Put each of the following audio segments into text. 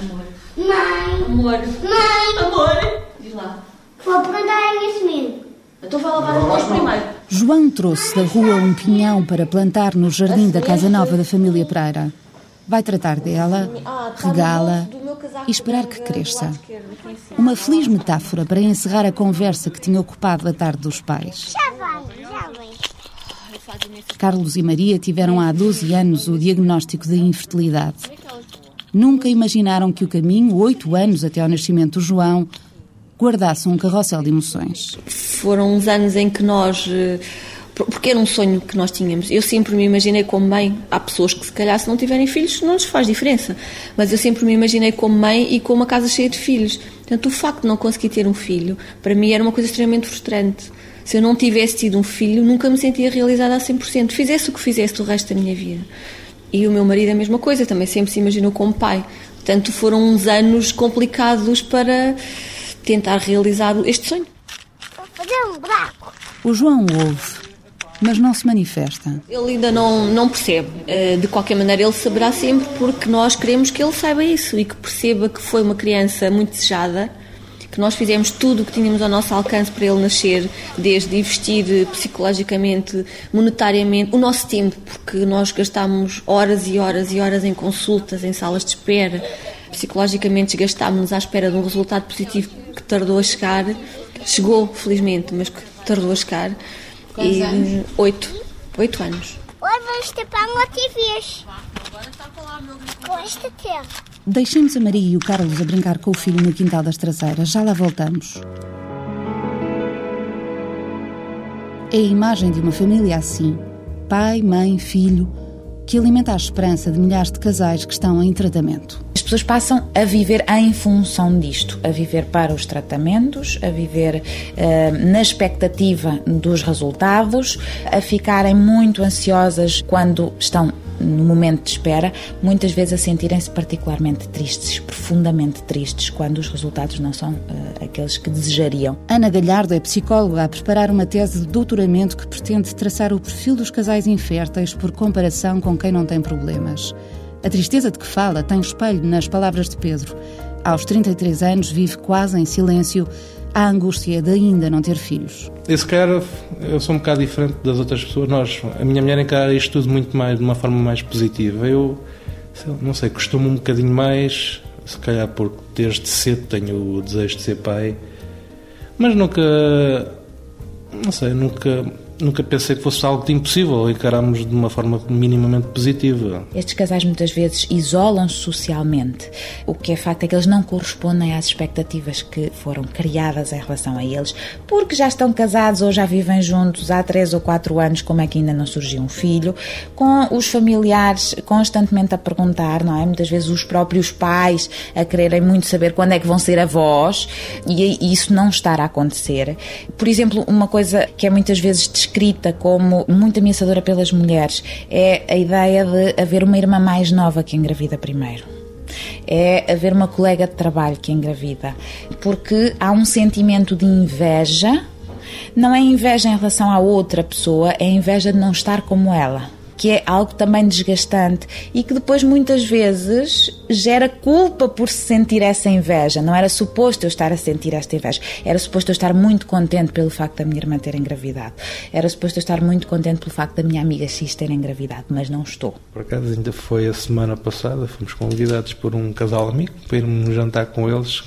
Amor. Mãe, Amor. mãe, Amor. Diz lá. vou plantar a minha semente. Então vai lavar as mãos primeiro. João trouxe da rua um pinhão para plantar no jardim da casa nova da família Pereira. Vai tratar dela, regá-la e esperar que cresça. Uma feliz metáfora para encerrar a conversa que tinha ocupado a tarde dos pais. Já vai, já vai. Carlos e Maria tiveram há 12 anos o diagnóstico de infertilidade. Nunca imaginaram que o caminho, oito anos até ao nascimento do João, guardasse um carrossel de emoções. Foram uns anos em que nós. eh, por- Porque era um sonho que nós tínhamos. Eu sempre me imaginei como mãe. Há pessoas que, se calhar, se não tiverem filhos, não lhes faz diferença. Mas eu sempre me imaginei como mãe e com uma casa cheia de filhos. Portanto, o facto de não conseguir ter um filho, para mim, era uma coisa extremamente frustrante. Se eu não tivesse tido um filho, nunca me sentia realizada a 100%. Fizesse o que fizesse o resto da minha vida. E o meu marido, a mesma coisa, também sempre se imaginou como pai. Portanto, foram uns anos complicados para tentar realizar este sonho. Vou fazer um buraco. O João ouve, mas não se manifesta. Ele ainda não, não percebe. Eh, De qualquer maneira, ele saberá sempre porque nós queremos que ele saiba isso e que perceba que foi uma criança muito desejada, que nós fizemos tudo o que tínhamos ao nosso alcance para ele nascer, desde investir psicologicamente, monetariamente, o nosso tempo, porque nós gastámos horas e horas e horas em consultas, em salas de espera. Psicologicamente desgastámos-nos à espera de um resultado positivo que tardou a chegar. Chegou, felizmente, mas que tardou a chegar. e, eh, Oito. Oito anos. Hoje vamos tapar uma vez. Com esta terra. Deixemos a Maria e o Carlos a brincar com o filho no quintal das traseiras. Já lá voltamos. É a imagem de uma família assim: pai, mãe, filho, que alimenta a esperança de milhares de casais que estão em tratamento. As pessoas passam a viver em função disto, a viver para os tratamentos, a viver eh, na expectativa dos resultados, a ficarem muito ansiosas quando estão no momento de espera, muitas vezes a sentirem-se particularmente tristes, profundamente tristes, quando os resultados não são eh, aqueles que desejariam. Ana Galhardo é psicóloga a preparar uma tese de doutoramento que pretende traçar o perfil dos casais inférteis por comparação com quem não tem problemas. A tristeza de que fala tem espelho nas palavras de Pedro. Aos 33 anos vive quase em silêncio a angústia de ainda não ter filhos. Esse cara, eu sou um bocado diferente das outras pessoas. Nós, a minha mulher encara isto tudo muito mais, de uma forma mais positiva. Eu, não sei, costumo um bocadinho mais, se calhar porque desde cedo tenho o desejo de ser pai, mas nunca, não sei, nunca, nunca pensei que fosse algo de impossível. Encaramos de uma forma minimamente positiva. Estes casais muitas vezes isolam-se socialmente. O que é facto é que eles não correspondem às expectativas que foram criadas em relação a eles, porque já estão casados ou já vivem juntos há três ou quatro anos, como é que ainda não surgiu um filho, com os familiares constantemente a perguntar, não é? Muitas vezes os próprios pais a quererem muito saber quando é que vão ser avós e isso não estar a acontecer. Por exemplo, uma coisa que é muitas vezes descrita como muito ameaçadora pelas mulheres é a ideia de haver uma irmã mais nova que engravida primeiro. É haver uma colega de trabalho que engravida. Porque há um sentimento de inveja, não é inveja em relação à outra pessoa, é inveja de não estar como ela que é algo também desgastante e que depois muitas vezes gera culpa por se sentir essa inveja. Não era suposto eu estar a sentir esta inveja. Era suposto eu estar muito contente pelo facto da minha irmã ter engravidado. Era suposto eu estar muito contente pelo facto da minha amiga X ter engravidado, mas não estou. Por acaso ainda foi a semana passada, fomos convidados por um casal amigo para irmos jantar com eles.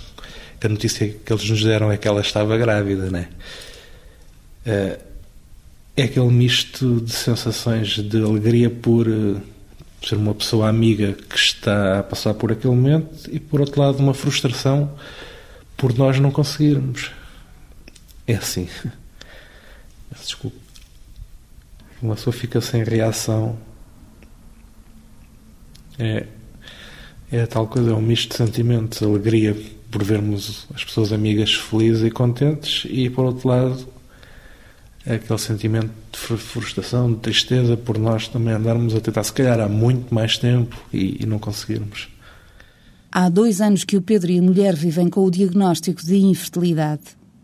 A notícia que eles nos deram é que ela estava grávida, né? Uh, é aquele misto de sensações de alegria por uh, ser uma pessoa amiga que está a passar por aquele momento e, por outro lado, uma frustração por nós não conseguirmos. É assim. Desculpe. Uma pessoa fica sem reação. É, é tal coisa, é um misto de sentimentos. Alegria por vermos as pessoas amigas felizes e contentes e, por outro lado, é aquele sentimento de frustração, de tristeza por nós também andarmos a tentar, se calhar, há muito mais tempo e, e, não conseguirmos. Há dois anos que o Pedro e a mulher vivem com o diagnóstico de infertilidade.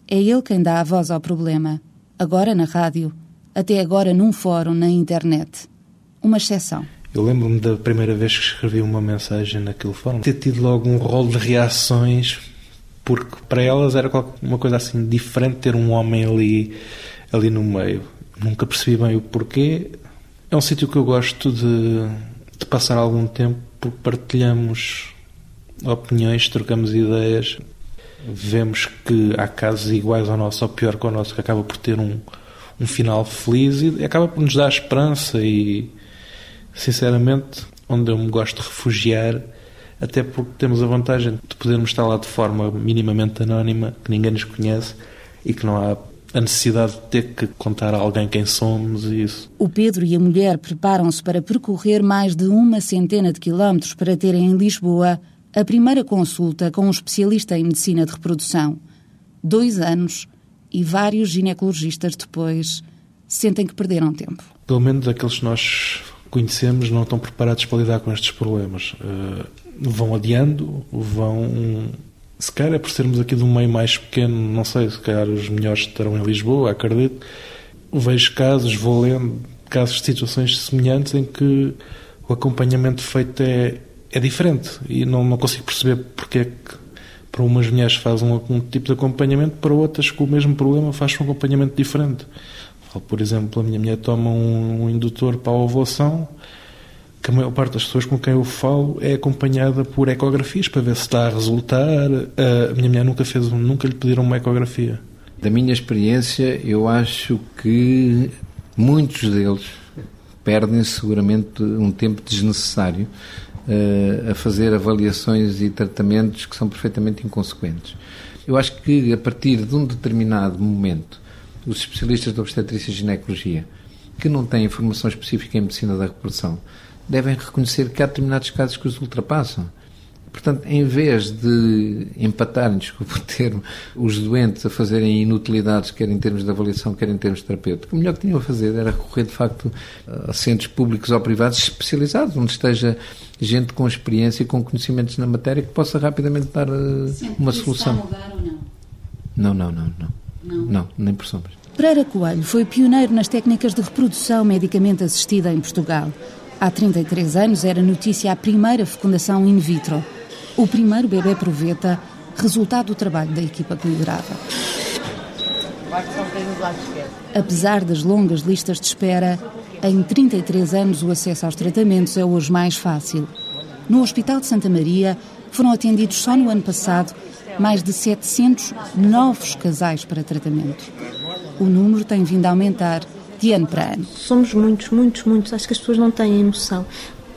É ele quem dá a voz ao problema. Agora na rádio, até agora num fórum na internet. Uma exceção. Eu lembro-me da primeira vez que escrevi uma mensagem naquele fórum, ter tido logo um rol de reações, porque para elas era uma coisa assim diferente ter um homem ali, ali no meio. Nunca percebi bem o porquê. É um sítio que eu gosto de, de passar algum tempo, porque partilhamos opiniões, trocamos ideias. Vemos que há casos iguais ao nosso, ou pior que o nosso, que acaba por ter um, um final feliz e acaba por nos dar esperança e sinceramente, onde eu me gosto de refugiar, até porque temos a vantagem de podermos estar lá de forma minimamente anónima, que ninguém nos conhece e que não há a necessidade de ter que contar a alguém quem somos e isso. O Pedro e a mulher preparam-se para percorrer mais de uma centena de quilómetros para terem em Lisboa a primeira consulta com um especialista em medicina de reprodução. Dois anos e vários ginecologistas depois sentem que perderam tempo. Pelo menos aqueles que nós conhecemos não estão preparados para lidar com estes problemas. Uh, vão adiando, vão. Se calhar é por sermos aqui de um meio mais pequeno, não sei, se calhar os melhores estarão em Lisboa, acredito. Vejo casos, vou lendo casos de situações semelhantes em que o acompanhamento feito é, é diferente e não, não consigo perceber porque é que para umas mulheres faz um, um tipo de acompanhamento, para outras com o mesmo problema faz um acompanhamento diferente. Por exemplo, a minha mulher toma um, um indutor para a ovulação, que a maior parte das pessoas com quem eu falo é acompanhada por ecografias para ver se está a resultar. A minha mulher nunca fez, nunca lhe pediram uma ecografia. Da minha experiência, eu acho que muitos deles perdem seguramente um tempo desnecessário uh, a fazer avaliações e tratamentos que são perfeitamente inconsequentes. Eu acho que a partir de um determinado momento os especialistas de obstetrícia e ginecologia, que não têm formação específica em medicina da reprodução, devem reconhecer que há determinados casos que os ultrapassam. Portanto, em vez de empatarem, desculpa o termo, os doentes a fazerem inutilidades, quer em termos de avaliação, quer em termos terapêuticos, o melhor que tinham a fazer era recorrer, de facto, a centros públicos ou privados especializados, onde esteja gente com experiência e com conhecimentos na matéria que possa rapidamente dar uh, uma solução. Mudar ou não? Não, não, não, não. Não, não nem por sombras. Pereira Coelho foi pioneiro nas técnicas de reprodução medicamente assistida em Portugal. Há 33 anos era notícia a primeira fecundação in vitro. O primeiro bebê proveta, resultado do trabalho da equipa que liderava. Apesar das longas listas de espera, em 33 anos o acesso aos tratamentos é hoje mais fácil. No Hospital de Santa Maria foram atendidos só no ano passado mais de 700 novos casais para tratamento. O número tem vindo a aumentar de ano para ano. Somos muitos, muitos, muitos. Acho que as pessoas não têm noção.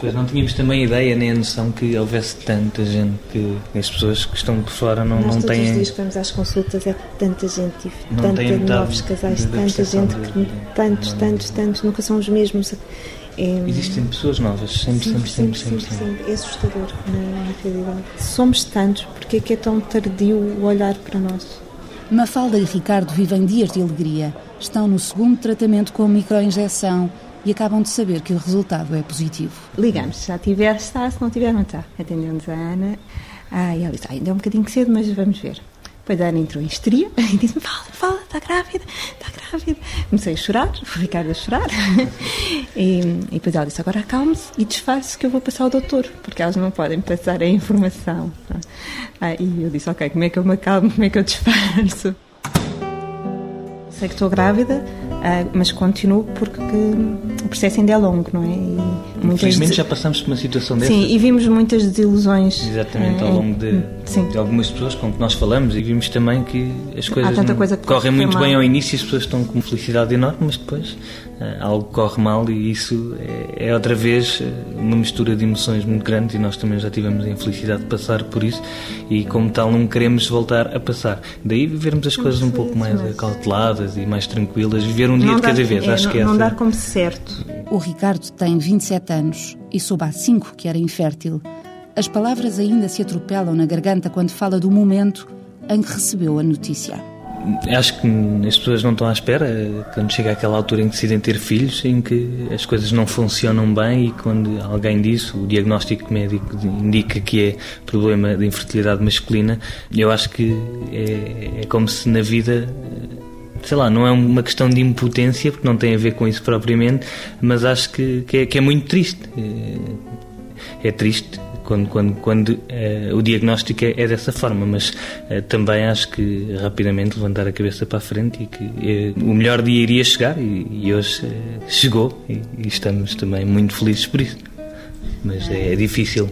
Pois não tínhamos também a ideia nem a noção que houvesse tanta gente que as pessoas que estão por fora não, Nós não têm. Todos os dias que vamos às consultas é tanta gente, não tanta novos casais, tanta gente, que, tantos, tantos, tantos, nunca são os mesmos. É... Existem pessoas novas, sempre, sempre, sempre, sempre. sempre, sempre. É assustador, na, na realidade. Somos tantos, porque é que é tão tardio o olhar para nós? Mafalda e Ricardo vivem dias de alegria. Estão no segundo tratamento com microinjeção e acabam de saber que o resultado é positivo. Ligamos, se já tiver, está, se não tiver, não está. Atendemos a Ana. Ah, e ela disse, ainda é um bocadinho cedo, mas vamos ver. Depois a Ana entrou em histeria e disse-me: Fala, fala, está grávida, está grávida. Comecei a chorar, o Ricardo a chorar. e, e depois ela disse: Agora acalme-se e disfarce que eu vou passar ao doutor, porque elas não podem passar a informação. Ah, e eu disse: Ok, como é que eu me acalmo, como é que eu disfarço? Sei que estou grávida, Uh, mas continuo porque o processo ainda é longo, não é? E Infelizmente já passamos por uma situação dessa. Sim, e vimos muitas desilusões. Exatamente, uh, ao longo de, de, algumas pessoas com que nós falamos e vimos também que as coisas coisa correm muito bem ao início e as pessoas estão com uma felicidade enorme, mas depois algo corre mal e isso é, é, outra vez uma mistura de emoções muito grande e nós também já tivemos a infelicidade de passar por isso e como tal não queremos voltar a passar. Daí vivermos as coisas um pouco mais acauteladas e mais tranquilas, viver um dia não de cada vez, é, acho não, que é Não dar como certo. O Ricardo tem 27 anos e soube há 5 que era infértil. As palavras ainda se atropelam na garganta quando fala do momento em que recebeu a notícia. Acho que as pessoas não estão à espera quando chega aquela altura em que decidem ter filhos, em que as coisas não funcionam bem e quando alguém diz, o diagnóstico médico indica que é problema de infertilidade masculina, eu acho que é, é como se na vida sei lá, não é uma questão de impotência, porque não tem a ver com isso propriamente, mas acho que, que, é, que é muito triste. É, é triste quando, quando, quando uh, o diagnóstico é, é, dessa forma, mas uh, também acho que rapidamente levantar a cabeça para a frente e que uh, o melhor dia iria chegar e, e hoje chegou e, e, estamos também muito felizes por isso. Mas é, é difícil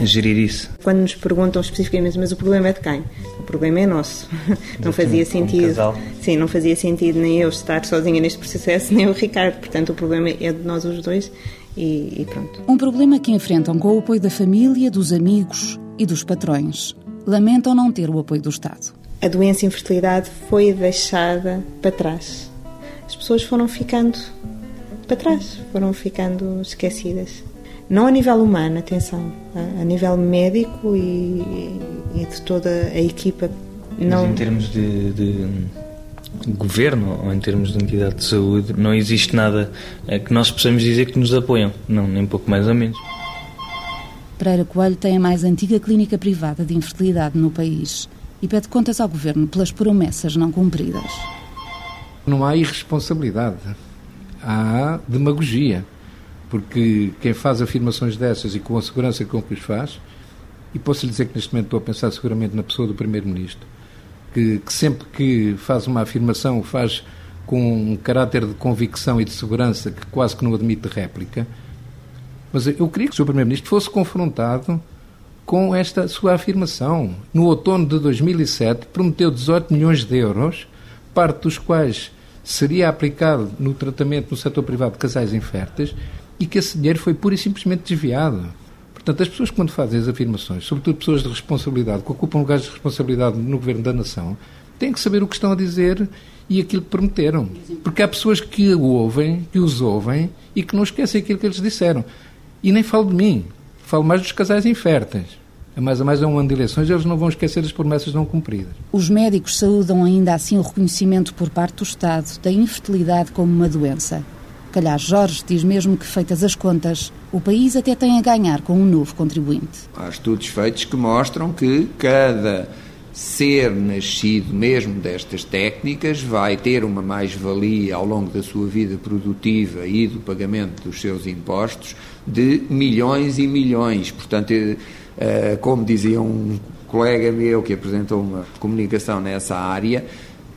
gerir isso. Quando nos perguntam especificamente, mas o problema é de quem? O problema é nosso. Não fazia sentido. Sim, não fazia sentido nem eu estar sozinha neste processo, nem o Ricardo. Portanto, o problema é de nós os dois e, e pronto. Um problema que enfrentam com o apoio da família, dos amigos e dos patrões. Lamentam não ter o apoio do Estado. A doença e infertilidade foi deixada para trás. As pessoas foram ficando para trás, foram ficando esquecidas. Não a nível humano, atenção, a nível médico e, e de toda a equipa. Não... Mas em termos de, de, governo ou em termos de entidade de saúde, não existe nada eh, que nós possamos dizer que nos apoiam, não, nem pouco mais ou menos. Pereira Coelho tem a mais antiga clínica privada de infertilidade no país e pede contas ao governo pelas promessas não cumpridas. Não há irresponsabilidade, há demagogia porque quem faz afirmações dessas e com a segurança com que os faz, e posso lhe dizer que neste momento estou a pensar seguramente na pessoa do Primeiro-Ministro, que, que, sempre que faz uma afirmação faz com um caráter de convicção e de segurança que quase que não admite réplica. Mas eu queria que o Sr. Primeiro-Ministro fosse confrontado com esta sua afirmação. No outono de 2007, prometeu 18 milhões de euros, parte dos quais seria aplicado no tratamento no setor privado de casais inférteis, e que esse dinheiro foi pura e simplesmente desviado. Portanto, as pessoas, quando fazem as afirmações, sobretudo pessoas de responsabilidade, que ocupam lugares de responsabilidade no governo da nação, têm que saber o que estão a dizer e aquilo que prometeram. Porque há pessoas que o ouvem, que os ouvem e que não esquecem aquilo que eles disseram. E nem falo de mim, falo mais dos casais inférteis. A mais a mais é um ano de eleições, eles não vão esquecer as promessas não cumpridas. Os médicos saúdam ainda assim o reconhecimento por parte do Estado da infertilidade como uma doença calhar Jorge diz mesmo que, feitas as contas, o país até tem a ganhar com um novo contribuinte. Há estudos feitos que mostram que cada ser nascido mesmo destas técnicas vai ter uma mais-valia ao longo da sua vida produtiva e do pagamento dos seus impostos de milhões e milhões. Portanto, eh, como dizia um colega meu que apresentou uma comunicação nessa área,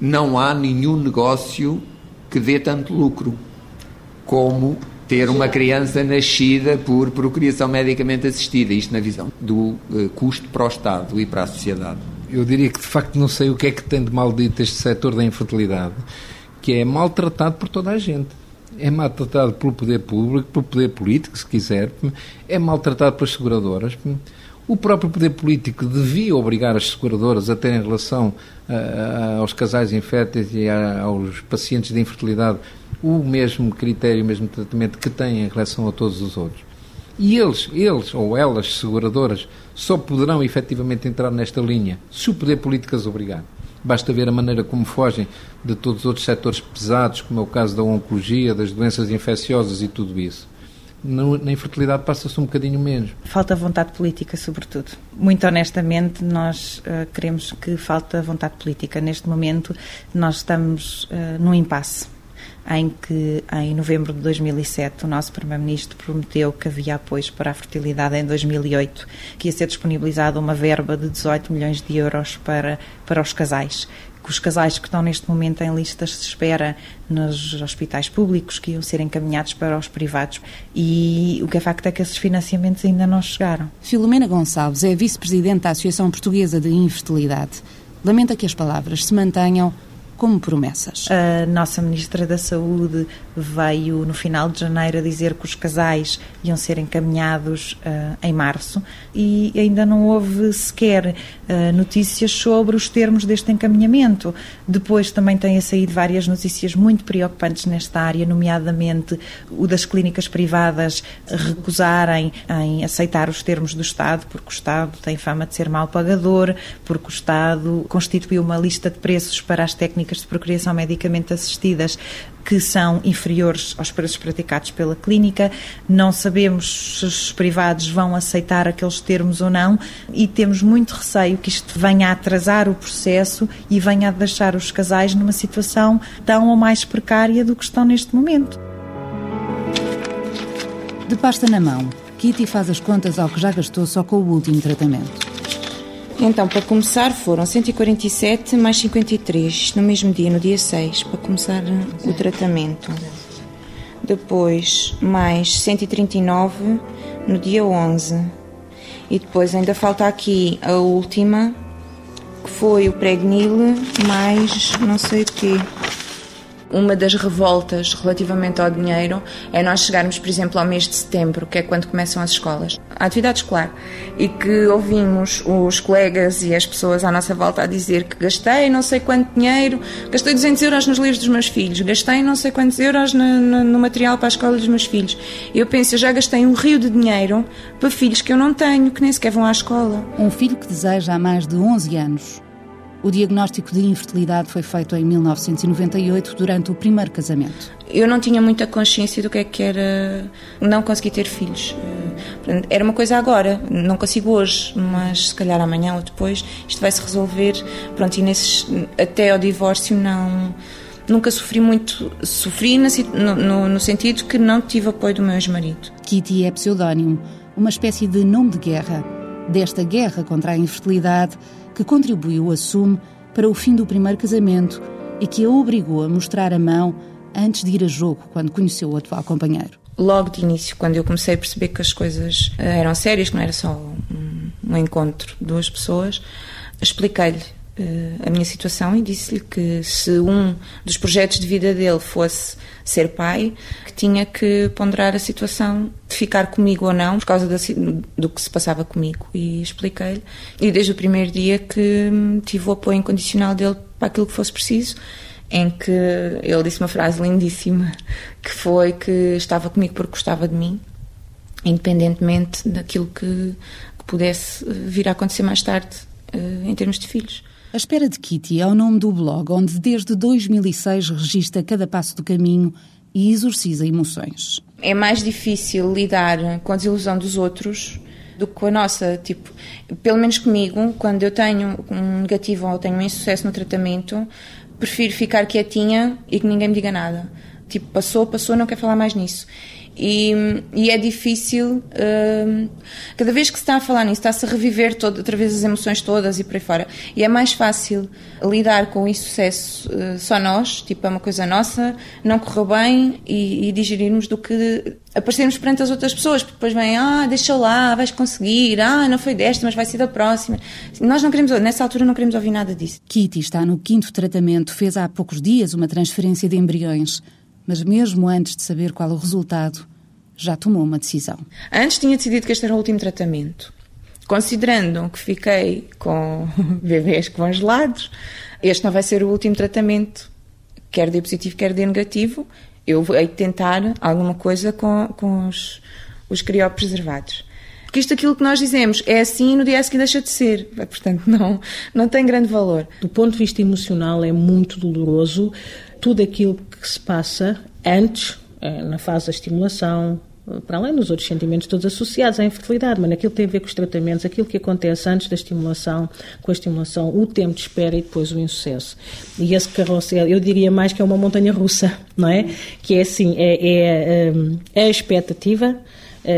não há nenhum negócio que dê tanto lucro como ter uma criança nascida por procriação medicamente assistida, isto na visão do uh, custo para o Estado e para a sociedade. Eu diria que de facto não sei o que é que tem de maldito este setor da infertilidade, que é maltratado por toda a gente. É maltratado pelo poder público, pelo poder político, se quiser, é maltratado pelas seguradoras. O próprio poder político devia obrigar as seguradoras a terem relação uh, aos casais inférteis e a, aos pacientes de infertilidade o mesmo critério, o mesmo tratamento que têm em relação a todos os outros. E eles, eles ou elas, seguradoras, só poderão efetivamente entrar nesta linha se o poder político as obrigar. Basta ver a maneira como fogem de todos os outros setores pesados, como é o caso da oncologia, das doenças infecciosas e tudo isso. Na infertilidade passa-se um bocadinho menos. Falta vontade política, sobretudo. Muito honestamente, nós uh, queremos que falta vontade política. Neste momento, nós estamos uh, num impasse em que, em novembro de 2007, o nosso Primeiro-Ministro prometeu que havia apoios para a fertilidade em 2008, que ia ser disponibilizada uma verba de 18 milhões de euros para, para os casais que os casais que estão neste momento em listas de espera nos hospitais públicos que iam ser encaminhados para os privados e o que é facto é que esses financiamentos ainda não chegaram. Filomena Gonçalves é vice-presidente da Associação Portuguesa de Infertilidade. Lamenta que as palavras se mantenham como promessas. A nossa Ministra da Saúde veio no final de janeiro a dizer que os casais iam ser encaminhados uh, em março e ainda não houve sequer uh, notícias sobre os termos deste encaminhamento. Depois também têm saído várias notícias muito preocupantes nesta área, nomeadamente o das clínicas privadas recusarem em aceitar os termos do Estado, porque o Estado tem fama de ser mal pagador, porque o Estado constituiu uma lista de preços para as técnicas de procriação medicamente assistidas que são inferiores aos preços praticados pela clínica. Não sabemos se os privados vão aceitar aqueles termos ou não e temos muito receio que isto venha a atrasar o processo e venha a deixar os casais numa situação tão ou mais precária do que estão neste momento. De pasta na mão, Kitty faz as contas ao que já gastou só com o último tratamento. Então, para começar, foram 147 mais 53 no mesmo dia, no dia 6, para começar o tratamento. Depois, mais 139 no dia 11. E depois ainda falta aqui a última, que foi o pregnil mais não sei o quê. Uma das revoltas relativamente ao dinheiro é nós chegarmos, por exemplo, ao mês de setembro, que é quando começam as escolas, a atividade escolar, e que ouvimos os colegas e as pessoas à nossa volta a dizer que gastei não sei quanto dinheiro, gastei 200 euros nos livros dos meus filhos, gastei não sei quantos euros no, no, no material para a escola dos meus filhos. Eu penso, eu já gastei um rio de dinheiro para filhos que eu não tenho, que nem sequer vão à escola. Um filho que deseja há mais de 11 anos o diagnóstico de infertilidade foi feito em 1998, durante o primeiro casamento. Eu não tinha muita consciência do que é que era não conseguir ter filhos. Eh, era uma coisa agora, não consigo hoje, mas se calhar amanhã ou depois isto vai se resolver. Pronto, e nesses, até ao divórcio não nunca sofri muito. Sofri no, no, no, sentido que não tive apoio do meu ex-marido. Kitty é pseudónimo, uma espécie de nome de guerra. Desta guerra contra a infertilidade, que contribuiu, assume, para o fim do primeiro casamento e que a obrigou a mostrar a mão antes de ir a jogo, quando conheceu o atual companheiro. Logo de início, quando eu comecei a perceber que as coisas eh, eram sérias, que não era só um, encontro de duas pessoas, expliquei-lhe uh, a minha situação e disse-lhe que se um dos projetos de vida dele fosse ser pai, que tinha que ponderar a situação de ficar comigo ou não, por causa do que se passava comigo. E expliquei-lhe. E desde o primeiro dia que hum, tive o apoio incondicional dele para aquilo que fosse preciso em que ele disse uma frase lindíssima, que foi que estava comigo porque gostava de mim, independentemente daquilo que, que pudesse vir a acontecer mais tarde uh, em termos de filhos. A Espera de Kitty é o nome do blog onde desde 2006 registra cada passo do caminho e exorciza emoções. É mais difícil lidar com a desilusão dos outros do que com a nossa. Tipo, pelo menos comigo, quando eu tenho um negativo ou tenho um insucesso no tratamento, prefiro ficar quietinha e que ninguém me diga nada. Tipo, passou, passou, não quero falar mais nisso. E, e é difícil, uh, cada vez que se está a falar nisso, está-se a reviver todo, outra vez as emoções todas e por aí fora. E é mais fácil lidar com o insucesso uh, só nós, tipo, é uma coisa nossa, não correu bem e, e digerirmos do que aparecermos perante as outras pessoas, porque depois vem, ah, deixa lá, vais conseguir, ah, não foi desta, mas vai ser da próxima. Nós não queremos, nessa altura não queremos ouvir nada disso. Kitty está no quinto tratamento, fez há poucos dias uma transferência de embriões mas mesmo antes de saber qual o resultado, já tomou uma decisão. Antes tinha decidido que este era o último tratamento. Considerando que fiquei com bebês congelados, este não vai ser o último tratamento, quer de positivo, quer de negativo. Eu vou tentar alguma coisa com, com os, os criopreservados. Porque isto aquilo que nós dizemos é assim no dia seguinte deixa de ser. Portanto, não, não tem grande valor. Do ponto de vista emocional é muito doloroso tudo aquilo que se passa antes, eh, na fase da estimulação, eh, para além dos outros sentimentos todos associados à infertilidade, mas naquilo que tem a ver com os tratamentos, aquilo que acontece antes da estimulação, com a estimulação, o tempo de espera e depois o insucesso. E esse carrossel, eu diria mais que é uma montanha russa, não é? Que é assim, é, é, é a expectativa,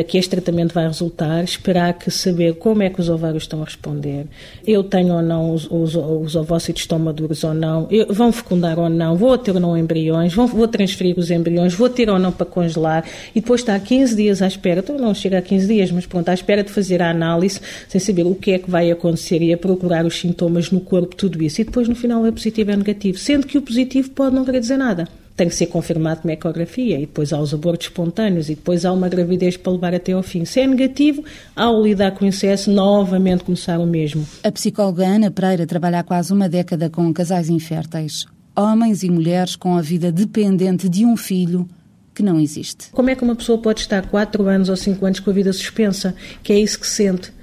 que este tratamento vai resultar, esperar que saber como é que os ovários estão a responder, eu tenho ou não os, os, os ovócitos estão maduros ou não, eu, vão fecundar ou não, vou ter ou não embriões, vou, transferir os embriões, vou ter ou não para congelar. E depois está 15 dias à espera, então não chega a 15 dias, mas pronto, à espera de fazer a análise sem saber o que é que vai acontecer e a procurar os sintomas no corpo, tudo isso, e depois no final é positivo ou é negativo, sendo que o positivo pode não querer dizer nada tem que ser confirmado uma ecografia e depois há os abortos espontâneos e depois há uma gravidez para levar até ao fim. Se é negativo, ao lidar com o incesso, novamente começar o mesmo. A psicóloga Ana Pereira trabalha há quase uma década com casais inférteis. Homens e mulheres com a vida dependente de um filho que não existe. Como é que uma pessoa pode estar 4 anos ou 5 anos com a vida suspensa? Que é isso que sente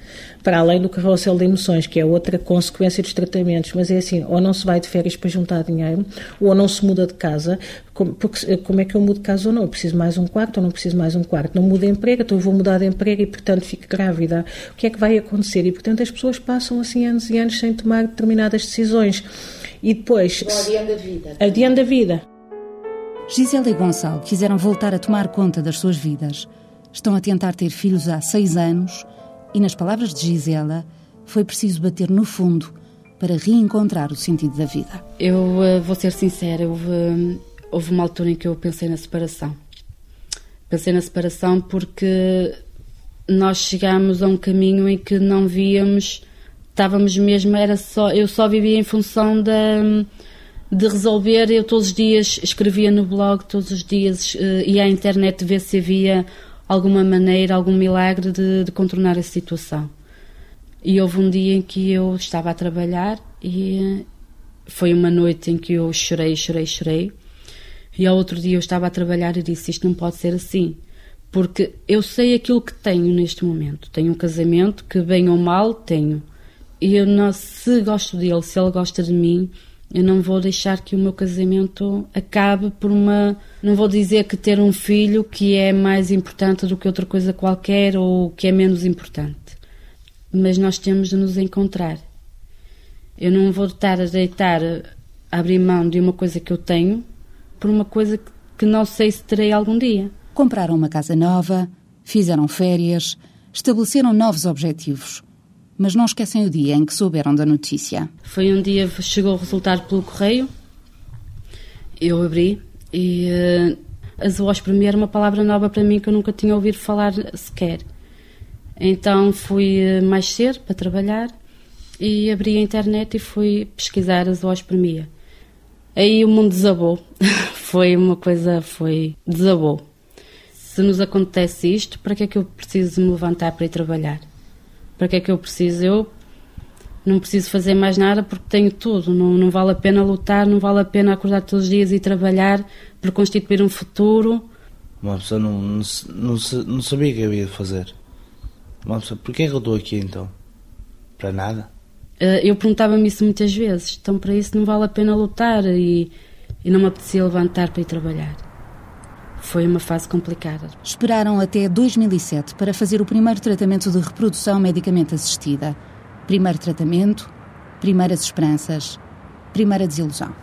para além do carrossel de emoções, que é outra consequência dos tratamentos, mas é assim, ou não se vai de férias para juntar dinheiro, ou não se muda de casa, porque como é que eu mudo de casa ou não? Eu preciso mais um quarto ou não preciso mais um quarto? Não mudo de emprego, então eu vou mudar de emprego e, portanto, fico grávida. O que é que vai acontecer? E, portanto, as pessoas passam assim anos e anos sem tomar determinadas decisões. E depois... Adiando a vida. Adiando a vida. Gisela e Gonçalo quiseram voltar a tomar conta das suas vidas. Estão a tentar ter filhos há seis anos e, nas palavras de Gisela, foi preciso bater no fundo para reencontrar o sentido da vida. Eu uh, vou ser sincera, houve, houve uma altura em que eu pensei na separação. Pensei na separação porque nós chegámos a um caminho em que não víamos, estávamos mesmo, era só, eu só vivia em função da de resolver. Eu todos os dias escrevia no blog, todos os dias uh, ia à internet ver se havia alguma maneira, algum milagre de, de, contornar a situação. E houve um dia em que eu estava a trabalhar e uh, foi uma noite em que eu chorei, chorei, chorei. E ao outro dia eu estava a trabalhar e disse: Isto não pode ser assim. Porque eu sei aquilo que tenho neste momento. Tenho um casamento que, bem ou mal, tenho. E eu não, se gosto dele, se ele gosta de mim, eu não vou deixar que o meu casamento acabe por uma. Não vou dizer que ter um filho que é mais importante do que outra coisa qualquer ou que é menos importante. Mas nós temos de nos encontrar. Eu não vou estar a deitar, a abrir mão de uma coisa que eu tenho por uma coisa que não sei se terei algum dia. Compraram uma casa nova, fizeram férias, estabeleceram novos objetivos mas não esquecem o dia em que souberam da notícia. Foi um dia, chegou o resultado pelo correio, eu abri e uh, a zoospermia era uma palavra nova para mim que eu nunca tinha ouvido falar sequer. Então fui uh, mais cedo para trabalhar e abri a internet e fui pesquisar a zoospermia. Aí o mundo desabou. foi uma coisa, foi desabou. Se nos acontece isto, para que é que eu preciso me levantar para ir trabalhar? Para que é que eu preciso? Eu não preciso fazer mais nada porque tenho tudo. Não, não vale a pena lutar, não vale a pena acordar todos os dias e trabalhar para constituir um futuro. Uma pessoa não, não, não, não sabia o que havia de fazer. Uma pessoa, porquê é que eu estou aqui então? Para nada? Eh, eu perguntava-me isso muitas vezes. Então, para isso, não vale a pena lutar e, e não me apetecia levantar para ir trabalhar. Foi uma fase complicada. Esperaram até 2007 para fazer o primeiro tratamento de reprodução medicamente assistida. Primeiro tratamento, primeiras esperanças, primeira desilusão.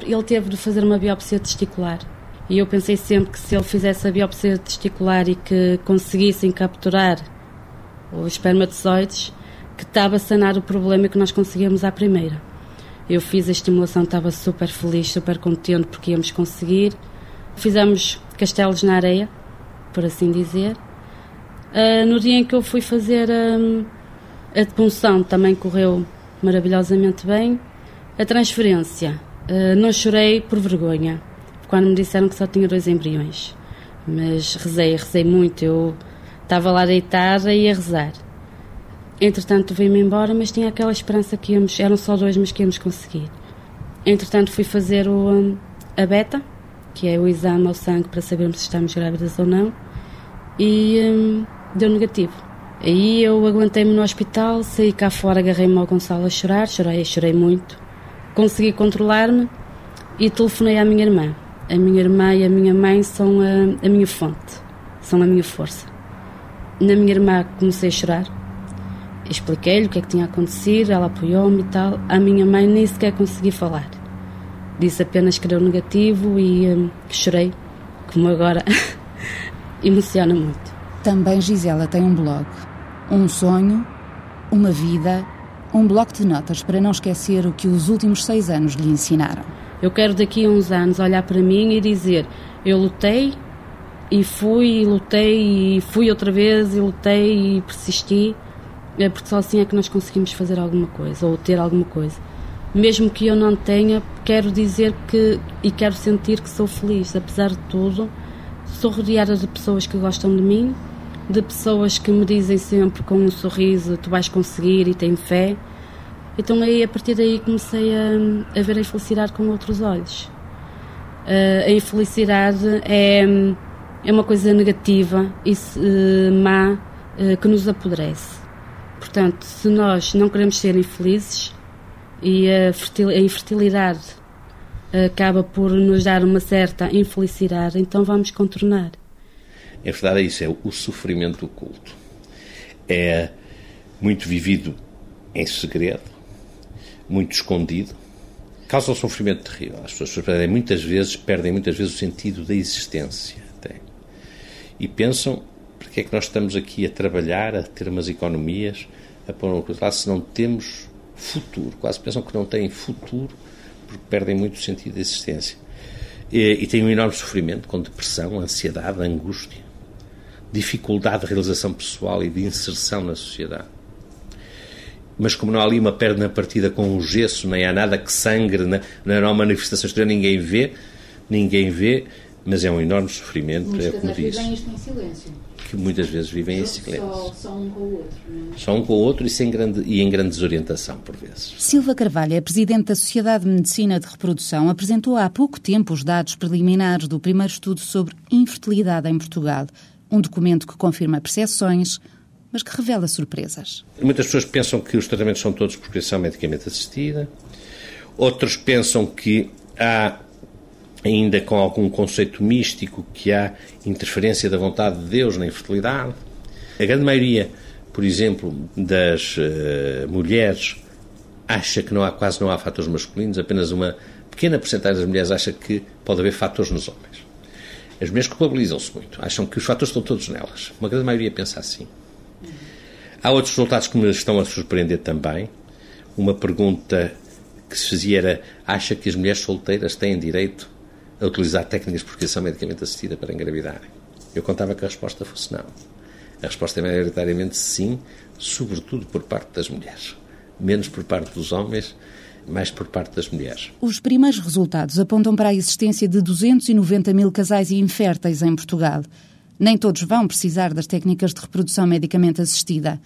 Ele teve de fazer uma biópsia testicular. E eu pensei sempre que se ele fizesse a biópsia testicular e que conseguissem capturar os espermatozoides, que estava a sanar o problema que nós conseguimos à primeira. Eu fiz a estimulação, estava super feliz, super contente porque íamos conseguir. Fizemos castelos na areia, por assim dizer. Uh, no dia em que eu fui fazer um, a depunção também correu maravilhosamente bem. A transferência, uh, não chorei por vergonha, quando me disseram que só tinha dois embriões. Mas rezei, rezei muito. Eu estava lá deitada e a rezar. Entretanto, veio-me embora, mas tinha aquela esperança que íamos, eram só dois, mas que íamos conseguir. Entretanto, fui fazer o, hum, a beta, que é o exame ao sangue para sabermos se estamos grávidas ou não, e hum, deu negativo. Aí eu aguentei-me no hospital, saí cá fora, agarrei-me ao Gonçalo a chorar, chorei, chorei muito. Consegui controlar-me e telefonei à minha irmã. A minha irmã e a minha mãe são a, a minha fonte, são a minha força. Na minha irmã comecei a chorar, expliquei-lhe o que é que tinha acontecido, ela apoiou-me e tal. A minha mãe nem sequer consegui falar. Disse apenas que deu negativo e hum, que chorei, como agora emociona muito. Também Gisela tem um blog. Um sonho, uma vida, um bloco de notas para não esquecer o que os últimos seis anos lhe ensinaram. Eu quero daqui a uns anos olhar para mim e dizer: eu lutei e fui e lutei e fui outra vez e lutei e persisti, é porque só assim é que nós conseguimos fazer alguma coisa ou ter alguma coisa mesmo que eu não tenha, quero dizer que e quero sentir que sou feliz, apesar de tudo. Sou rodeada de pessoas que gostam de mim, de pessoas que me dizem sempre com um sorriso: tu vais conseguir e tenho fé. Então, aí, a partir daí, comecei a, a ver a infelicidade com outros olhos. Uh, a infelicidade é, é uma coisa negativa e uh, má uh, que nos apodrece. Portanto, se nós não queremos ser infelizes e a, infertilidade acaba por nos dar uma certa infelicidade, então vamos contornar. Em verdade, é isso, é o sofrimento oculto. É muito vivido em segredo, muito escondido, causa um sofrimento terrível. As pessoas perdem muitas vezes, perdem muitas vezes o sentido da existência. Até. E pensam, porque é que nós estamos aqui a trabalhar, a ter umas economias, a pôr uma coisa lá, se não temos futuro. Quase pensam que não têm futuro, porque perdem muito o sentido da existência. E, e têm um enorme sofrimento, com depressão, ansiedade, angústia, dificuldade de realização pessoal e de inserção na sociedade mas como não há ali uma perna partida com um gesso, nem há nada que sangre, não há uma manifestação exterior, ninguém vê, ninguém vê, mas é um enorme sofrimento, Muitos é como isto em silêncio. Que muitas vezes vivem em silêncio. Só, só, um com o outro. Não é? Só um com o outro e, sem grande, e em grande desorientação, por vezes. Silva Carvalho é presidente da Sociedade de Medicina de Reprodução. Apresentou há pouco tempo os dados preliminares do primeiro estudo sobre infertilidade em Portugal. Um documento que confirma percepções, mas que revela surpresas. Muitas pessoas pensam que os tratamentos são todos por prescrição medicamente assistida, outros pensam que há, ainda com algum conceito místico, que há interferência da vontade de Deus na infertilidade. A grande maioria, por exemplo, das uh, mulheres acha que não há, quase não há fatores masculinos, apenas uma pequena porcentagem das mulheres acha que pode haver fatores nos homens. As mulheres culpabilizam-se muito, acham que os fatores estão todos nelas. Uma grande maioria pensa assim. Há outros resultados que me estão a surpreender também. Uma pergunta que se fazia era: acha que as mulheres solteiras têm direito a utilizar técnicas de prescrição medicamente assistida para engravidarem? Eu contava que a resposta fosse não. A resposta é maioritariamente sim, sobretudo por parte das mulheres. Menos por parte dos homens, mais por parte das mulheres. Os primeiros resultados apontam para a existência de 290 mil casais inférteis em Portugal. Nem todos vão precisar das técnicas de reprodução medicamente assistida,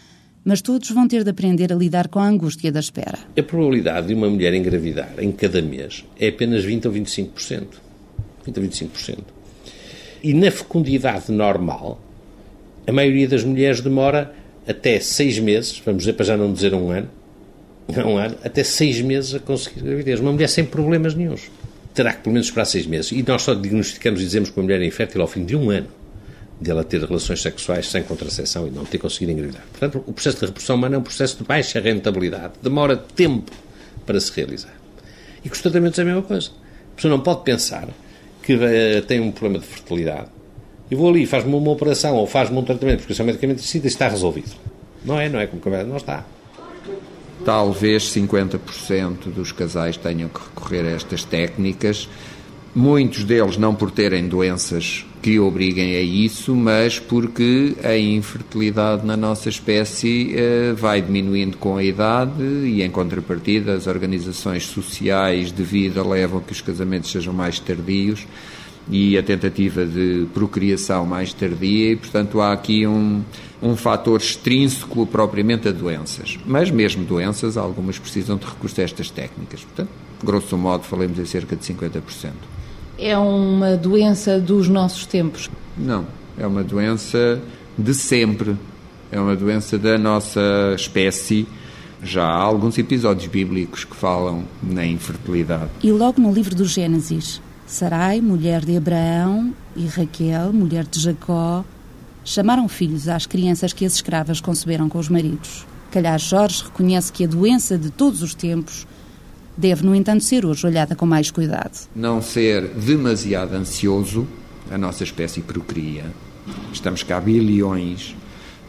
mas todos vão ter de aprender a lidar com a angústia da espera. A probabilidade de uma mulher engravidar em cada mês é apenas 20 ou 25%. 20 ou 25%. E na fecundidade normal, a maioria das mulheres demora até seis meses, vamos dizer para já não dizer um ano, um ano, até seis meses a conseguir gravidez. Uma mulher sem problemas nenhums. Terá que pelo menos esperar seis meses. E nós só diagnosticamos e dizemos que uma mulher é infértil ao fim de um ano de ela ter relações sexuais sem contracepção e não ter conseguido engravidar. Portanto, o processo de reprodução humana é um processo de baixa rentabilidade, demora tempo para se realizar. E com os tratamentos é a mesma coisa. A pessoa não pode pensar que uh, tem um problema de fertilidade e vou ali, faz-me uma operação ou faz-me um tratamento porque é medicamento e está resolvido. Não é, não é como conversa, não está. Talvez 50% dos casais tenham que recorrer a estas técnicas Muitos deles não por terem doenças que obriguem a isso, mas porque a infertilidade na nossa espécie eh, vai diminuindo com a idade e, em contrapartida, as organizações sociais de vida levam a que os casamentos sejam mais tardios e a tentativa de procriação mais tardia e, portanto, há aqui um, um fator extrínseco propriamente a doenças. Mas mesmo doenças, algumas precisam de recurso a estas técnicas. Portanto, grosso modo, falemos em cerca de 50% é uma doença dos nossos tempos? Não, é uma doença de sempre. É uma doença da nossa espécie. Já há alguns episódios bíblicos que falam na infertilidade. E logo no livro do Gênesis, Sarai, mulher de Abraão, e Raquel, mulher de Jacó, chamaram filhos às crianças que as escravas conceberam com os maridos. Calhar Jorge reconhece que a doença de todos os tempos deve, no entanto, ser hoje olhada com mais cuidado. Não ser demasiado ansioso, a nossa espécie procria. Estamos cá bilhões.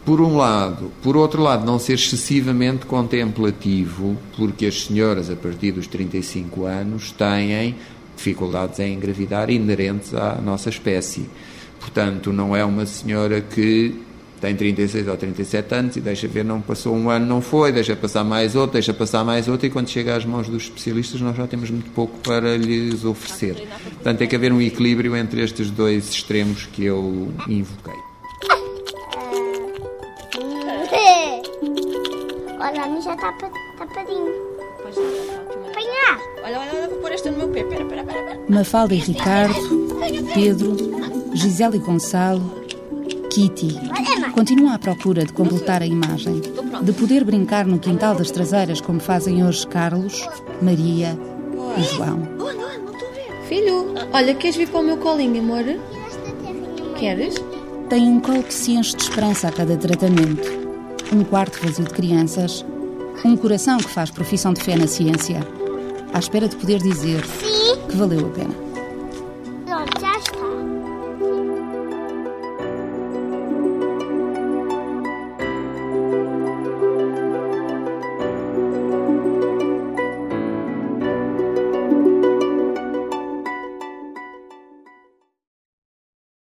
Por um lado, por outro lado, não ser excessivamente contemplativo, porque as senhoras a partir dos 35 anos têm dificuldades em engravidar inerentes à nossa espécie. Portanto, não é uma senhora que tem 36 ou 37 anos e deixa ver, não passou um ano, não foi, deixa passar mais outro, deixa passar mais outro, e quando chega às mãos dos especialistas, nós já temos muito pouco para lhes oferecer. Portanto, tem que haver um equilíbrio entre estes dois extremos que eu invoquei. Olha, a mim já está tapadinho. Apanhar! Olha, olha, olha, vou pôr este no meu pé. Pera, pera, pera. Mafalda e Ricardo, Pedro, Gisele e Gonçalo, Kitty continua à procura de completar a imagem, de poder brincar no quintal das traseiras como fazem hoje Carlos, Maria e João. Filho, olha, queres vir para o meu colinho, amor? Queres? Tem um colo que se enche de esperança a cada tratamento, um quarto vazio de crianças, um coração que faz profissão de fé na ciência, à espera de poder dizer que valeu a pena.